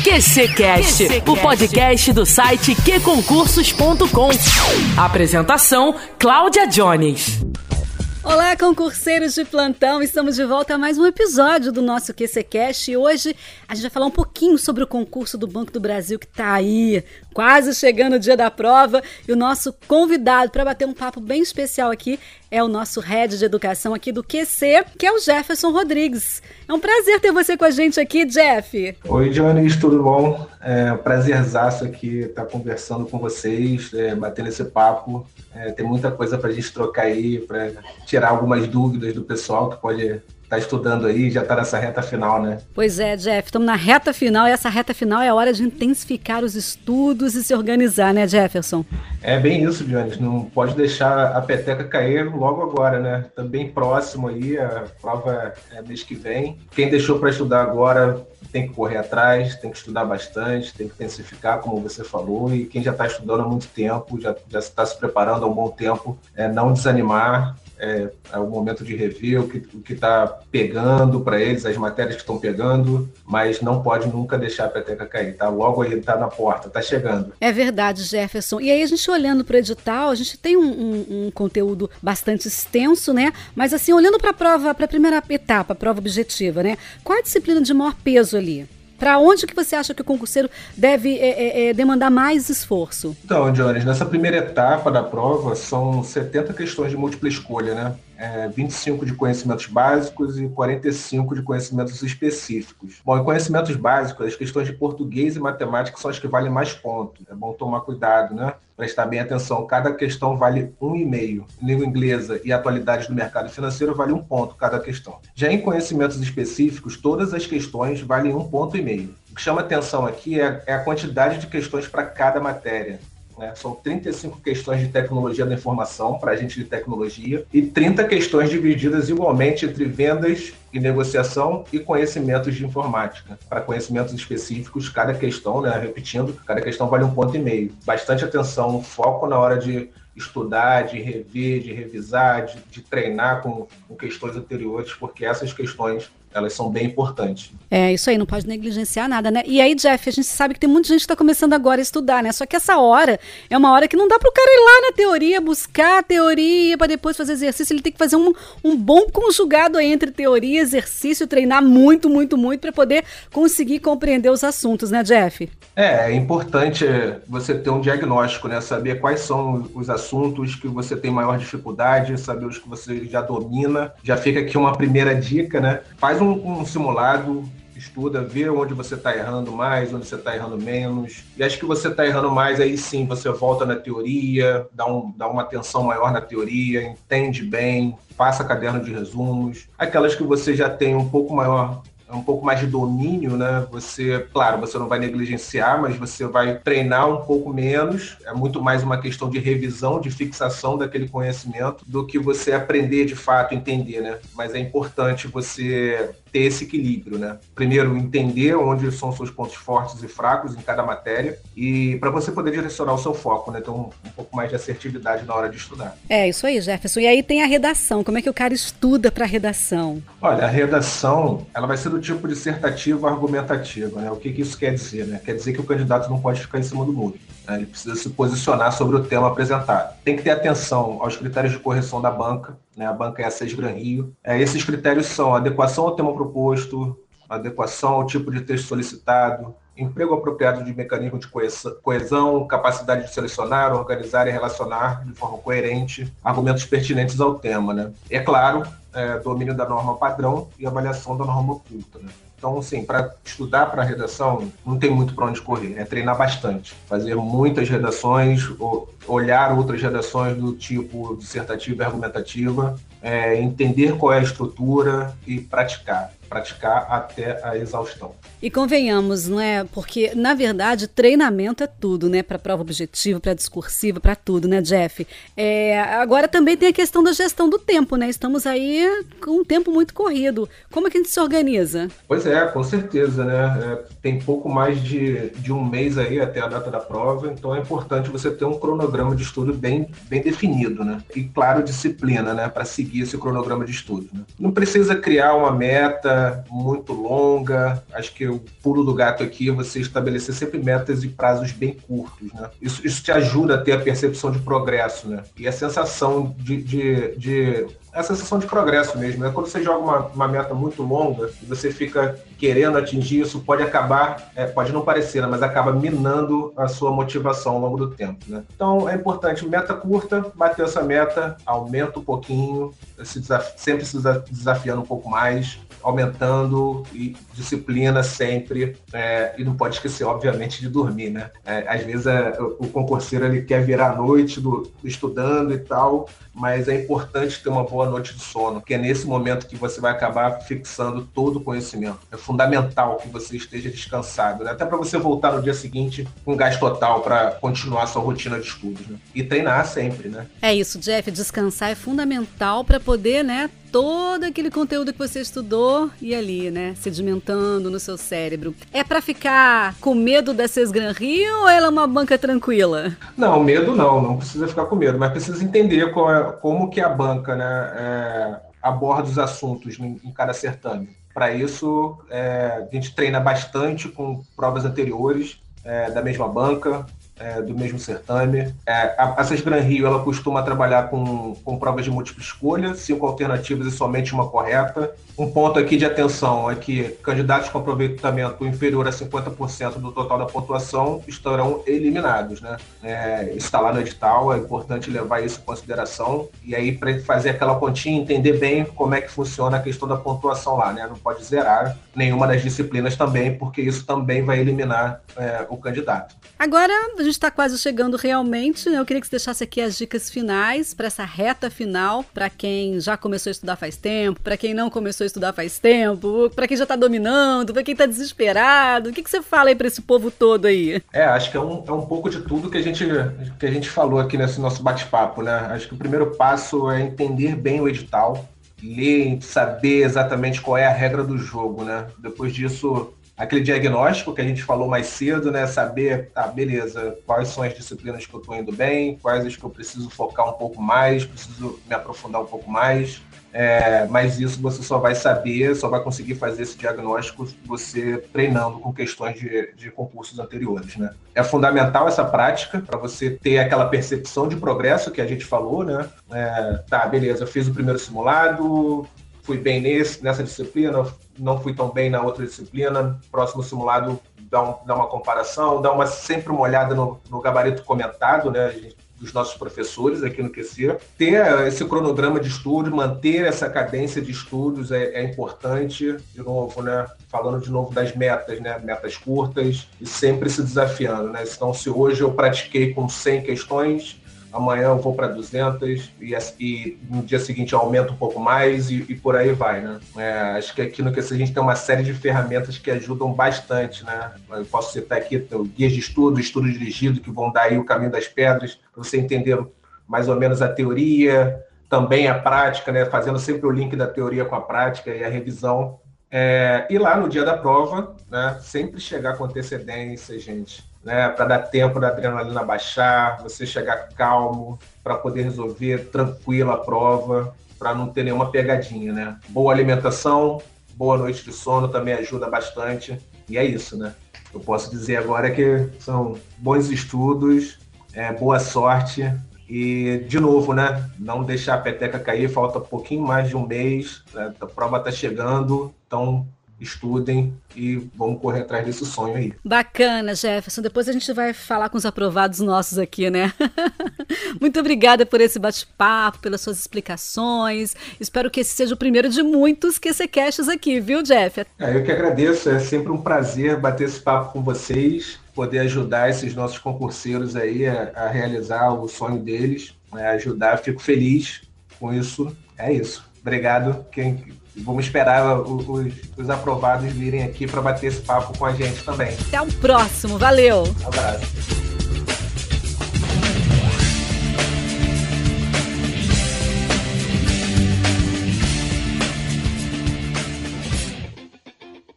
QCcast, o podcast do site qconcursos.com. Apresentação: Cláudia Jones. Olá, concurseiros de plantão! Estamos de volta a mais um episódio do nosso QCCast e hoje a gente vai falar um pouquinho sobre o concurso do Banco do Brasil que está aí, quase chegando o dia da prova. E o nosso convidado para bater um papo bem especial aqui é o nosso head de educação aqui do QC, que é o Jefferson Rodrigues. É um prazer ter você com a gente aqui, Jeff. Oi, Jones, tudo bom? É um prazerzaço aqui estar conversando com vocês, é, batendo esse papo. É, tem muita coisa para a gente trocar aí, para tirar algumas dúvidas do pessoal que pode estar tá estudando aí, já está nessa reta final, né? Pois é, Jeff, estamos na reta final e essa reta final é a hora de intensificar os estudos e se organizar, né, Jefferson? É bem isso, Jones. Não pode deixar a peteca cair logo agora, né? Está bem próximo aí, a prova é mês que vem. Quem deixou para estudar agora tem que correr atrás, tem que estudar bastante, tem que intensificar, como você falou, e quem já está estudando há muito tempo, já está se preparando há um bom tempo, é não desanimar, é, é, o momento de rever o que está pegando para eles, as matérias que estão pegando, mas não pode nunca deixar a peteca cair, tá? Logo aí está na porta, está chegando. É verdade, Jefferson. E aí a gente olhando para o edital, a gente tem um, um, um, conteúdo bastante extenso, né? Mas assim, olhando para a prova, para a primeira etapa, a prova objetiva, né? Qual a disciplina de maior peso ali? Para onde que você acha que o concurseiro deve é, é, é, demandar mais esforço? Então, Jones, nessa primeira etapa da prova são 70 questões de múltipla escolha, né? É, 25 de conhecimentos básicos e 45 de conhecimentos específicos. Bom, em conhecimentos básicos, as questões de português e matemática são as que valem mais pontos. É bom tomar cuidado, né? Prestar bem atenção. Cada questão vale um e meio. Língua inglesa e atualidades do mercado financeiro vale um ponto cada questão. Já em conhecimentos específicos, todas as questões valem um ponto e meio. O que chama atenção aqui é, é a quantidade de questões para cada matéria. Né? São 35 questões de tecnologia da informação para a gente de tecnologia e 30 questões divididas igualmente entre vendas e negociação e conhecimentos de informática. Para conhecimentos específicos, cada questão, né, repetindo, cada questão vale um ponto e meio. Bastante atenção, foco na hora de estudar, de rever, de revisar, de, de treinar com, com questões anteriores, porque essas questões elas são bem importantes. É, isso aí, não pode negligenciar nada, né? E aí, Jeff, a gente sabe que tem muita gente que está começando agora a estudar, né? Só que essa hora é uma hora que não dá para o cara ir lá na teoria, buscar a teoria para depois fazer exercício. Ele tem que fazer um, um bom conjugado entre teoria e exercício, treinar muito, muito, muito para poder conseguir compreender os assuntos, né, Jeff? É, é importante você ter um diagnóstico, né? Saber quais são os assuntos que você tem maior dificuldade, saber os que você já domina. Já fica aqui uma primeira dica, né? Faz um, um simulado, estuda, vê onde você está errando mais, onde você está errando menos. E acho que você está errando mais, aí sim você volta na teoria, dá, um, dá uma atenção maior na teoria, entende bem, faça caderno de resumos. Aquelas que você já tem um pouco maior um pouco mais de domínio, né? Você, claro, você não vai negligenciar, mas você vai treinar um pouco menos. É muito mais uma questão de revisão, de fixação daquele conhecimento, do que você aprender de fato, entender, né? Mas é importante você ter esse equilíbrio, né? Primeiro, entender onde são seus pontos fortes e fracos em cada matéria e para você poder direcionar o seu foco, né? Ter um, um, pouco mais de assertividade na hora de estudar. É, isso aí, Jefferson. E aí tem a redação. Como é que o cara estuda para redação? Olha, a redação, ela vai ser do tipo dissertativo argumentativo, né? O que, que isso quer dizer, né? Quer dizer que o candidato não pode ficar em cima do muro. Né? Ele precisa se posicionar sobre o tema apresentado. Tem que ter atenção aos critérios de correção da banca, né? a banca é a SES Gran Rio. É, esses critérios são adequação ao tema proposto, adequação ao tipo de texto solicitado, emprego apropriado de mecanismo de coesão, capacidade de selecionar, organizar e relacionar de forma coerente argumentos pertinentes ao tema. Né? É claro, é, domínio da norma padrão e avaliação da norma oculta. Né? Então, assim, para estudar para redação, não tem muito para onde correr, é treinar bastante, fazer muitas redações, olhar outras redações do tipo dissertativa e argumentativa, é, entender qual é a estrutura e praticar praticar até a exaustão. E convenhamos, não é? Porque, na verdade, treinamento é tudo, né? Para prova objetiva, para discursiva, para tudo, né, Jeff? É, agora também tem a questão da gestão do tempo, né? Estamos aí com um tempo muito corrido. Como é que a gente se organiza? Pois é, com certeza, né? É, tem pouco mais de, de um mês aí até a data da prova, então é importante você ter um cronograma de estudo bem, bem definido, né? E, claro, disciplina, né? Para seguir esse cronograma de estudo. Né? Não precisa criar uma meta muito longa. Acho que o pulo do gato aqui é você estabelecer sempre metas e prazos bem curtos, né? Isso, isso te ajuda a ter a percepção de progresso, né? E a sensação de, de, de a sensação de progresso mesmo. Né? Quando você joga uma, uma, meta muito longa e você fica querendo atingir isso, pode acabar, é, pode não parecer, né? mas acaba minando a sua motivação ao longo do tempo. Né? Então é importante, meta curta, bater essa meta, aumenta um pouquinho, se sempre se desafiando um pouco mais, aumentando e disciplina sempre. É, e não pode esquecer, obviamente, de dormir, né? É, às vezes é, o concurseiro ele quer virar a noite do, estudando e tal, mas é importante ter uma boa noite de sono, que é nesse momento que você vai acabar fixando todo o conhecimento. É fundamental que você esteja descansado, né? até para você voltar no dia seguinte com gás total para continuar sua rotina de estudos. Né? E treinar sempre, né? É isso, Jeff. Descansar é fundamental para poder, né, todo aquele conteúdo que você estudou e ali, né, sedimentando no seu cérebro. É para ficar com medo da Sesgran Rio ou ela é uma banca tranquila? Não, medo não, não precisa ficar com medo, mas precisa entender é, como que a banca, né, é, aborda os assuntos em, em cada certame. Para isso, é, a gente treina bastante com provas anteriores é, da mesma banca, é, do mesmo certame. É, a, a Gran Rio ela costuma trabalhar com, com provas de múltipla escolha, cinco alternativas e somente uma correta. Um ponto aqui de atenção é que candidatos com aproveitamento inferior a 50% do total da pontuação estarão eliminados. Né? É, está lá no edital, é importante levar isso em consideração. E aí, para fazer aquela continha, entender bem como é que funciona a questão da pontuação lá. Né? Não pode zerar nenhuma das disciplinas também, porque isso também vai eliminar é, o candidato. Agora, a gente está quase chegando realmente. Né? Eu queria que você deixasse aqui as dicas finais para essa reta final, para quem já começou a estudar faz tempo, para quem não começou a estudar faz tempo, para quem já está dominando, para quem está desesperado. O que, que você fala aí para esse povo todo aí? É, acho que é um, é um pouco de tudo que a gente, que a gente falou aqui nesse nosso bate-papo, né? Acho que o primeiro passo é entender bem o edital, ler, saber exatamente qual é a regra do jogo, né? Depois disso, aquele diagnóstico que a gente falou mais cedo, né? Saber, tá, beleza, quais são as disciplinas que eu estou indo bem, quais as que eu preciso focar um pouco mais, preciso me aprofundar um pouco mais. É, mas isso você só vai saber, só vai conseguir fazer esse diagnóstico você treinando com questões de, de concursos anteriores, né? É fundamental essa prática para você ter aquela percepção de progresso que a gente falou, né? É, tá, beleza, fiz o primeiro simulado, fui bem nesse, nessa disciplina, não fui tão bem na outra disciplina, próximo simulado dá, um, dá uma comparação, dá uma, sempre uma olhada no, no gabarito comentado, né, dos nossos professores aqui no QC. Ter esse cronograma de estudo, manter essa cadência de estudos é, é importante, de novo, né, falando de novo das metas, né, metas curtas e sempre se desafiando, né, então se hoje eu pratiquei com 100 questões, amanhã eu vou para 200 e, e, no dia seguinte eu aumento um pouco mais e, e por aí vai, né? É, acho que aqui no que a gente tem uma série de ferramentas que ajudam bastante, né? Eu posso citar aqui guias de estudo, estudo dirigido, que vão dar aí o caminho das pedras, para você entender mais ou menos a teoria, também a prática, né? Fazendo sempre o link da teoria com a prática e a revisão. É, e lá no dia da prova, né? Sempre chegar com antecedência, gente né, para dar tempo da adrenalina baixar, você chegar calmo, para poder resolver tranquilo a prova, para não ter nenhuma pegadinha, né? Boa alimentação, boa noite de sono também ajuda bastante. E é isso, né? Eu posso dizer agora que são bons estudos, é, boa sorte e, de novo, né? Não deixar a peteca cair, falta um pouquinho mais de um mês, né? a prova está chegando, então estudem e vamos correr atrás desse sonho aí. Bacana, Jefferson. Depois a gente vai falar com os aprovados nossos aqui, né? Muito obrigada por esse bate-papo, pelas suas explicações. Espero que esse seja o primeiro de muitos que caches aqui, viu, Jeff? É, eu que agradeço. É sempre um prazer bater esse papo com vocês, poder ajudar esses nossos concurseiros aí a, a realizar o sonho deles, né? ajudar. Fico feliz com isso. É isso. Obrigado. Quem Vamos esperar os, os aprovados virem aqui para bater esse papo com a gente também. Até o próximo, valeu! Um abraço.